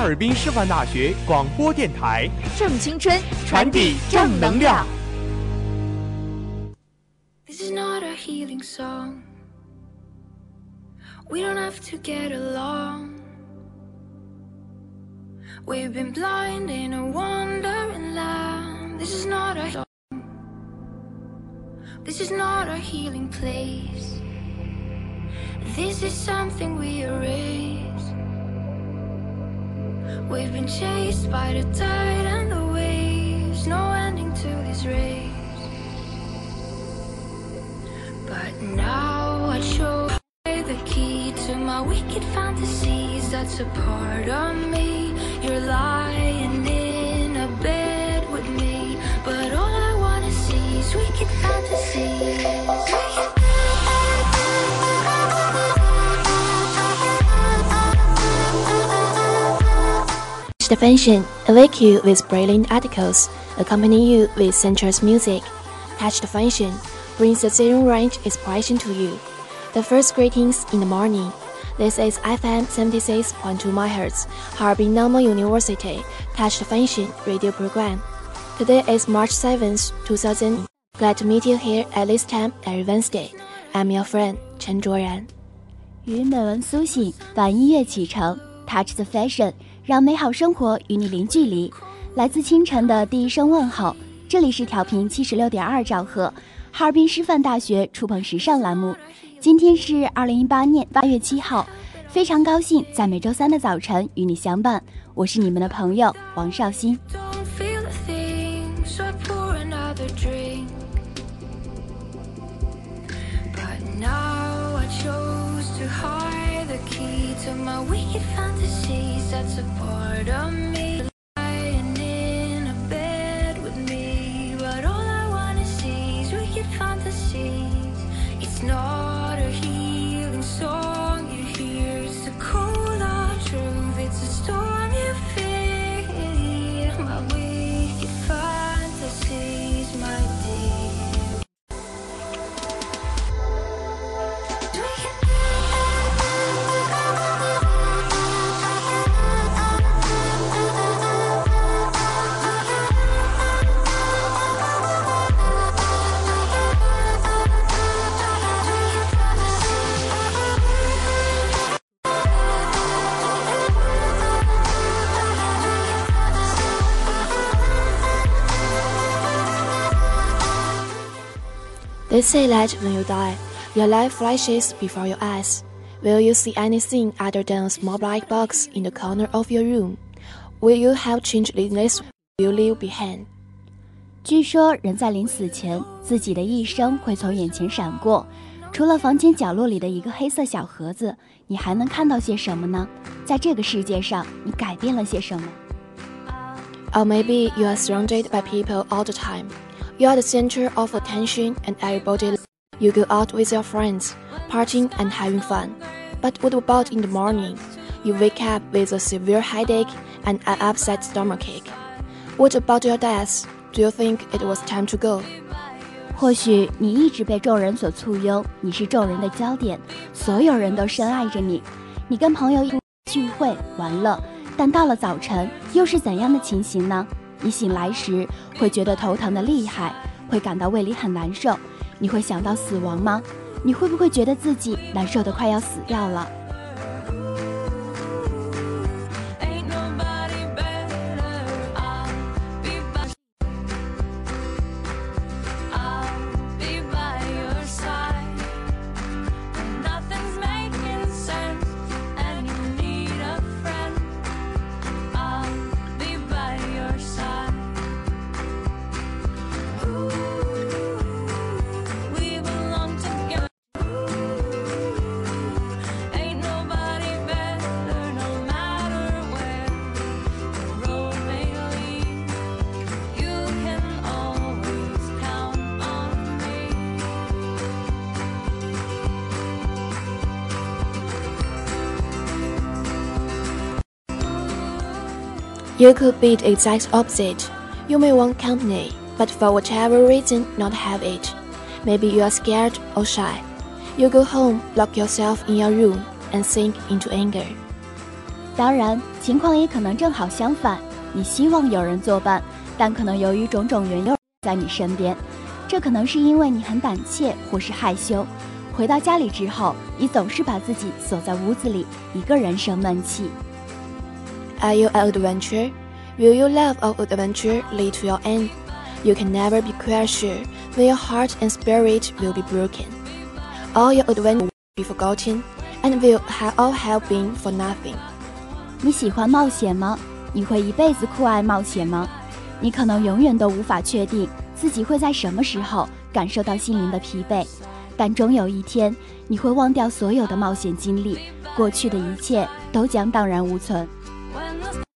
哈尔滨师范大学广播电台，正青春，传递正能量。 This is not a healing song. We don't have to get along. We've been blind in a wandering land. This is not a song. This is not a healing place. This is something we erase. We've been chased by the tide and the waves. No ending to this race. But now I show the key to my wicked fantasies. That's a part of me. You're lying in a bed with me, but all I wanna see is wicked fantasies. The Function awake you with brilliant articles, accompany you with sensuous music. Touch the Function brings the zero range inspiration to you. The first greetings in the morning. This is FM 76.2 MHz, Harbin Normal University Touch the Function radio program. Today is March 7th, 2000. Glad to meet you here at this time every Wednesday. I'm your friend Chen Zhuoran. 与美文苏醒，短音乐启程，Touch the Fashion， 让美好生活与你零距离。来自清晨的第一声问候，这里是调频七十六点二兆赫，哈尔滨师范大学触碰时尚栏目。今天是二零一八年八月七号，非常高兴在每周三的早晨与你相伴。我是你们的朋友王绍新。Fantasies. That's a part of me. They say that when you die, your life flashes before your eyes. Will you see anything other than a small black box in the corner of your room? Will you have changed this? Will you leave behind? 据说人在临死前，自己的一生会从眼前闪过，除了房间角落里的一个黑色小盒子，你还能看到些什么呢？在这个世界上，你改变了些什么？ Or maybe you are surrounded by people all the time. You are the center of attention and everybody. You go out with your friends, partying and having fun. But what about in the morning? You wake up with a severe headache and an upset stomachache. What about your death? Do you think it was time to go? 或许你一直被众人所簇拥，你是众人的焦点，所有人都深爱着你。你跟朋友聚会玩乐，但到了早晨又是怎样的情形呢？ 你醒来时会觉得头疼的厉害，会感到胃里很难受。你会想到死亡吗？你会不会觉得自己难受的快要死掉了？You could be the exact opposite. You may want company, but for whatever reason not have it. Maybe you are scared or shy. You go home, lock yourself in your room, and sink into anger. 当然，情况也可能正好相反。你希望有人作伴，但可能由于种种原因在你身边。这可能是因为你很胆怯或是害羞。回到家里之后，你总是把自己锁在屋子里，一个人生闷气。Are you an adventure? Will your love of adventure lead to your end? You can never be quite sure when your heart and spirit will be broken. All your adventure will be forgotten, and will have all have been for nothing. 你喜欢冒险吗？你会一辈子酷爱冒险吗？你可能永远都无法确定自己会在什么时候感受到心灵的疲惫，但终有一天你会忘掉所有的冒险经历，过去的一切都将荡然无存。When the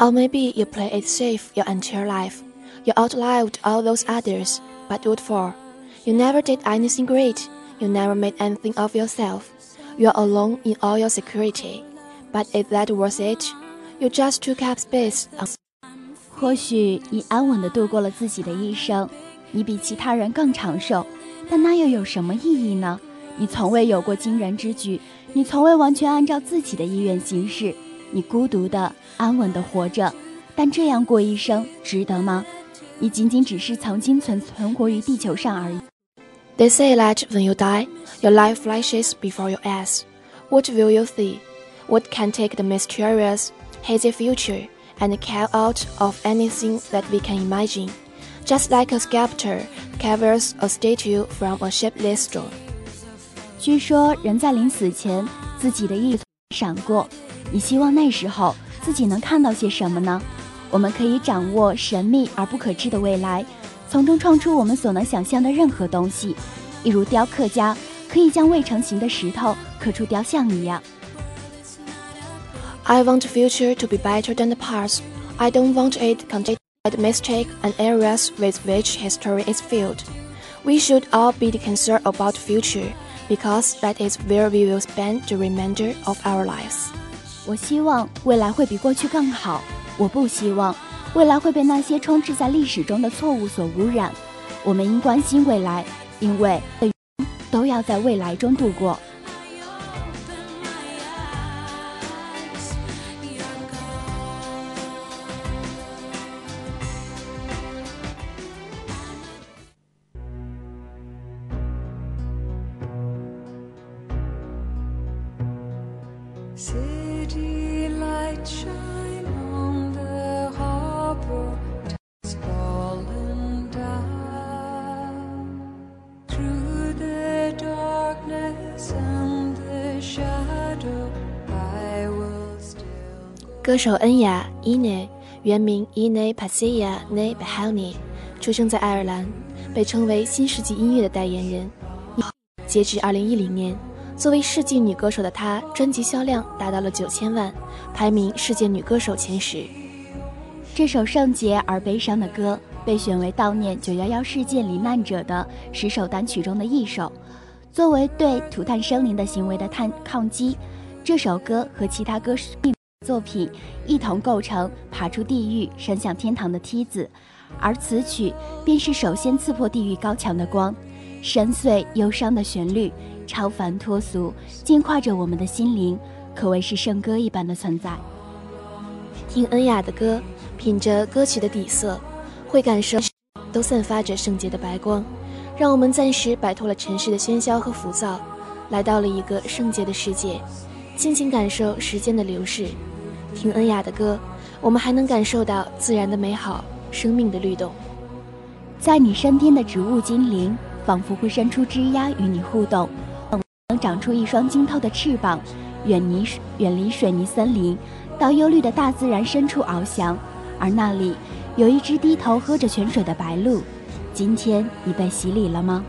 Or maybe you play it safe your entire life. You outlived all those others, but what for? You never did anything great. You never made anything of yourself. You are alone in all your security. But is that worth it? You just took up space. 或许你安稳地度过了自己的一生，你比其他人更长寿，但那又有什么意义呢？ 你从未有过惊人之举，你从未完全按照自己的意愿行事。你孤独的、安稳的活着，但这样过一生值得吗？你仅仅只是曾经存存活于地球上而已。They say that when you die, your life flashes before your eyes. What will you see? What can take the mysterious, hazy future and carve out of anything that we can imagine? Just like a sculptor carves a statue from a shapeless stone. 据说人在临死前，自己的意闪过。你希望那时候自己能看到些什么呢？我们可以掌握神秘而不可知的未来，从中创出我们所能想象的任何东西，一如雕刻家可以将未成型的石头刻出雕像一样。I want future to be better than the past. I don't want it contained mistake and errors with which history is filled. We should all be concerned about future because that is where we will spend the remainder of our lives. 我希望未来会比过去更好。我不希望未来会被那些充斥在历史中的错误所污染。我们应关心未来，因为都要在未来中度过。歌手恩雅 （Ine） 原名 Ine Pasia Ne Behalni，出生在爱尔兰，被称为新世纪音乐的代言人。截至2010年，作为世纪女歌手的她，专辑销量达到了九千万，排名世界女歌手前十。这首圣洁而悲伤的歌被选为悼念911事件罹难者的十首单曲中的一首。作为对涂炭生灵的行为的探抗击，这首歌和其他歌手作品一同构成爬出地狱、升向天堂的梯子，而此曲便是首先刺破地狱高墙的光。深邃忧伤的旋律，超凡脱俗，净化着我们的心灵，可谓是圣歌一般的存在。听恩雅的歌，品着歌曲的底色，会感受都散发着圣洁的白光，让我们暂时摆脱了尘世的喧嚣和浮躁，来到了一个圣洁的世界，静静感受时间的流逝。听恩雅的歌，我们还能感受到自然的美好，生命的律动。在你身边的植物精灵，仿佛会伸出枝丫与你互动，能长出一双晶透的翅膀，远离远离水泥森林，到幽绿的大自然深处翱翔。而那里有一只低头喝着泉水的白鹭。今天你被洗礼了吗？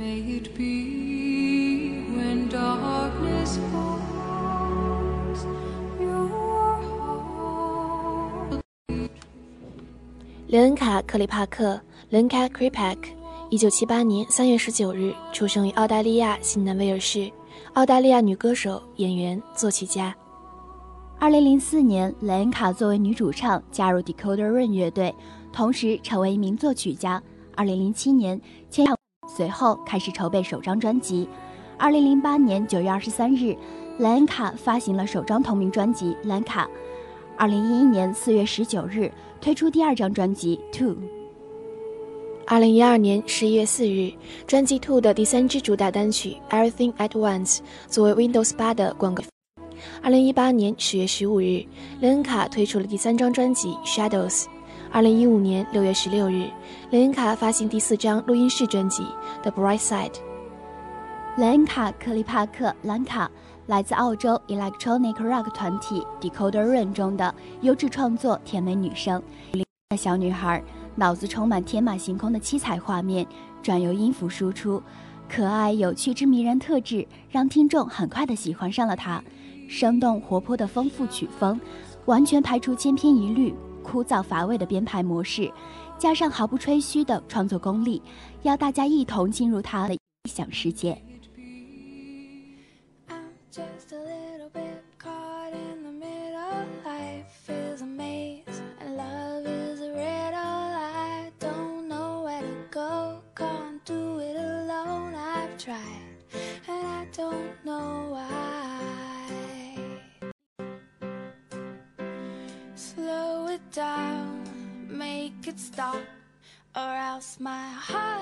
May it be when darkness falls, your heart 雷恩卡·克里帕克 （Lenka Kripak），一九七八年三月十九日出生于澳大利亚新南威尔士，澳大利亚女歌手、演员、作曲家。二零零四年，莱恩卡作为女主唱加入 Decoder Ring 乐队，同时成为一名作曲家。二零零七年签约，随后开始筹备首张专辑。二零零八年九月二十三日，莱恩卡发行了首张同名专辑《兰卡》。二零一一年四月十九日推出第二张专辑《Two》。二零一二年十一月四日，专辑《Two》的第三支主打单曲《Everything at Once》作为 Windows 八的广告。二零一八年十月十五日，莱恩卡推出了第三张专辑《Shadows》。二零一五年六月十六日，雷恩卡发行第四张录音室专辑《The Bright Side》。莱恩卡·克里帕克·兰卡来自澳洲 Electronic Rock 团体 Decoder Ring 中的优质创作甜美女生。小女孩脑子充满天马行空的七彩画面，转由音符输出，可爱有趣之迷人特质让听众很快的喜欢上了她。生动活泼的丰富曲风，完全排除千篇一律、枯燥乏味的编排模式，加上毫不吹嘘的创作功力，邀大家一同进入他的异想世界。Stop, or else my heart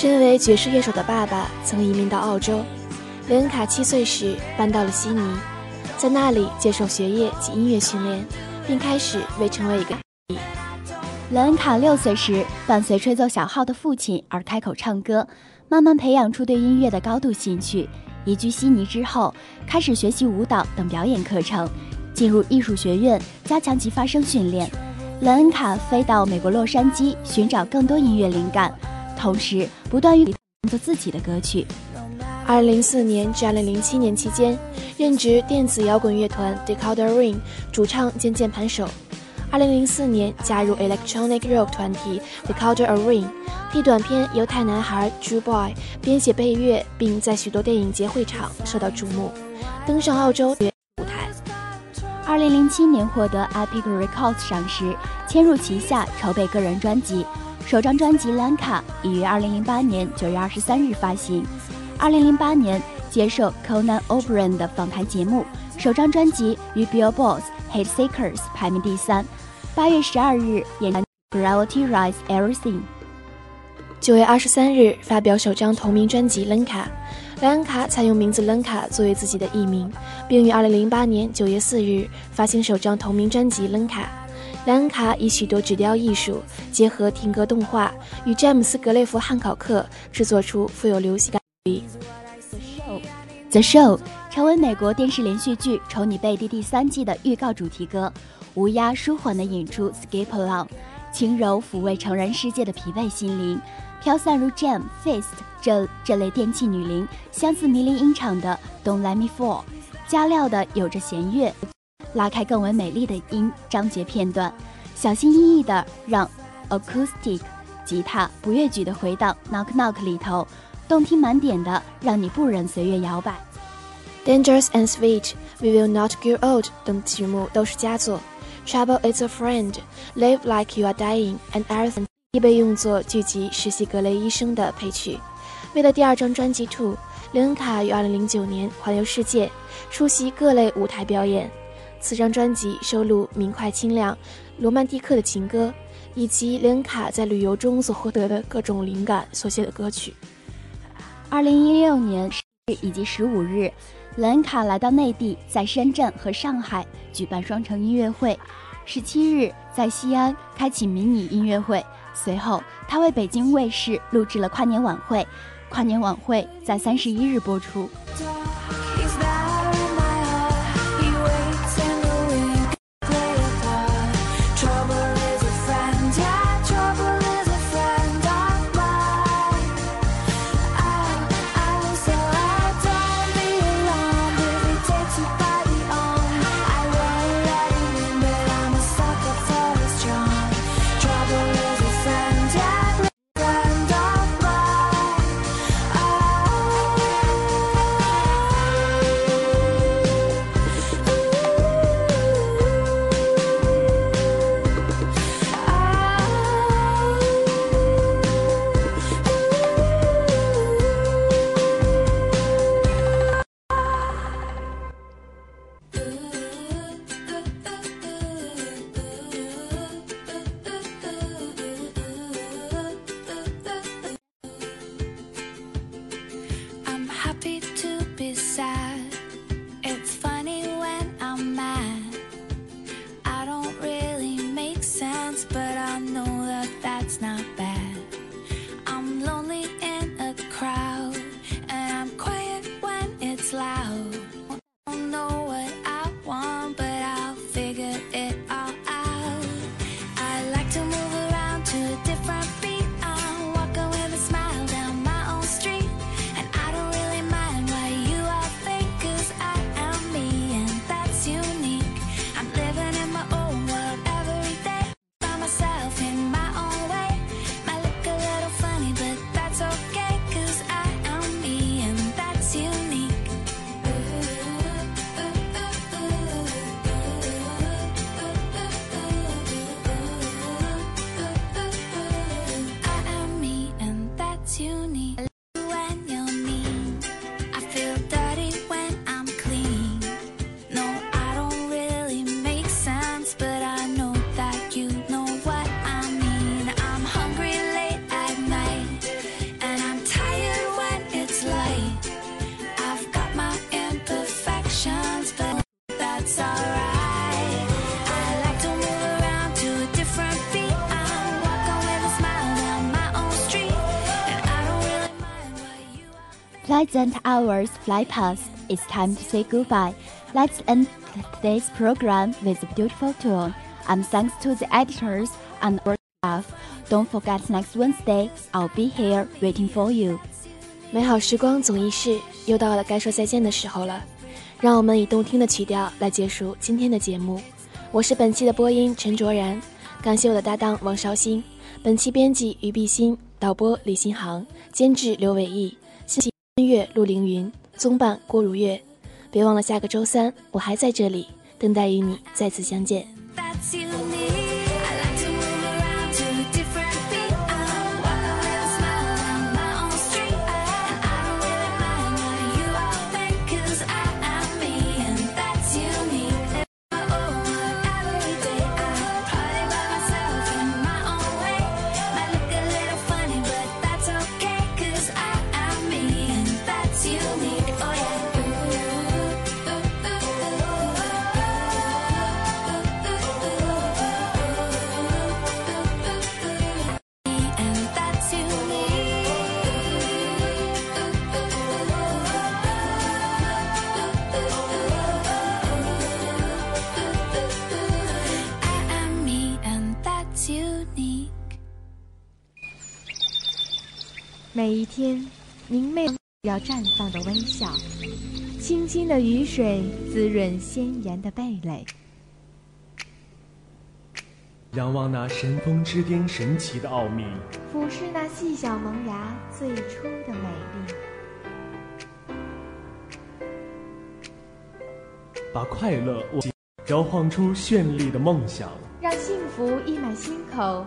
身为爵士乐手的爸爸曾移民到澳洲，雷恩卡七岁时搬到了悉尼，在那里接受学业及音乐训练，并开始为成为一个。雷恩卡六岁时，伴随吹奏小号的父亲而开口唱歌，慢慢培养出对音乐的高度兴趣。移居悉尼之后，开始学习舞蹈等表演课程，进入艺术学院加强其发声训练。雷恩卡飞到美国洛杉矶寻找更多音乐灵感，同时不断于创作自己的歌曲。二零零四年至二零零七年期间，任职电子摇滚乐团 Decoder Ring 主唱兼键盘手。二零零四年加入 electronic rock 团体 Culture Arena，替短片《犹太男孩》Jew Boy 编写配乐，并在许多电影节会场受到瞩目，登上澳洲舞台。二零零七年获得 Epic Records 赏识，迁入旗下筹备个人专辑。首张专辑《兰卡》已于二零零八年九月二十三日发行。二零零八年接受 Conan O'Brien 的访谈节目，首张专辑与 Billboard Hit Seekers 排名第三。八月十二日演唱《Gravity Rise Everything》。九月二十三日发表首张同名专辑《Lenka》，莱恩卡采用名字 Lenka 作为自己的艺名，并于二零零八年九月四日发行首张同名专辑《Lenka》。莱恩卡以许多纸雕艺术结合听歌动画，与詹姆斯·格雷夫汉考克制作出富有流行感的。The Show 成为美国电视连续剧《丑女贝蒂》第三季的预告主题歌。无压舒缓地引出 Skip Along，轻柔抚慰成人世界的疲惫心灵，飘散如 Jam Fist 这这类电器女伶相似迷离音场的 Don't Let Me Fall，加料的有着弦乐，拉开更为美丽的音章节片段，小心翼翼地让 Acoustic 吉他不越矩的回荡 Knock Knock 里头，动听满点的让你不忍随乐摇摆。Dangerous and Sweet，We Will Not Grow Old 等曲目都是佳作。Trouble is a friend, live like you are dying, and everything 亦被用作剧集《实习格雷医生》的配曲。为了第二张专辑《Two》，林恩卡于2009年环游世界，出席各类舞台表演。此张专辑收录明快清亮、罗曼蒂克的情歌，以及林恩卡在旅游中所获得的各种灵感所写的歌曲。2016年十日以及十五日。雷恩卡来到内地，在深圳和上海举办双城音乐会。十七日在西安开启迷你音乐会，随后他为北京卫视录制了跨年晚会。跨年晚会在三十一日播出。Pleasant hours fly past. It's time to say goodbye. Let's end today's program with a beautiful tune. And thanks to the editors and our staff. Don't forget next Wednesday, I'll be here waiting for you. 美好时光总易逝，又到了该说再见的时候了。让我们以动听的曲调来结束今天的节目。我是本期的播音陈卓然，感谢我的搭档王绍兴。本期编辑于碧欣，导播李新航，监制刘伟毅，音乐陆凌云，综办郭如月。别忘了下个周三我还在这里，等待与你再次相见。明媚要绽放的微笑，清新的雨水滋润鲜艳的蓓蕾。仰望那神峰之巅神奇的奥秘，俯视那细小萌芽最初的美丽。把快乐摇晃出绚丽的梦想，让幸福溢满心口。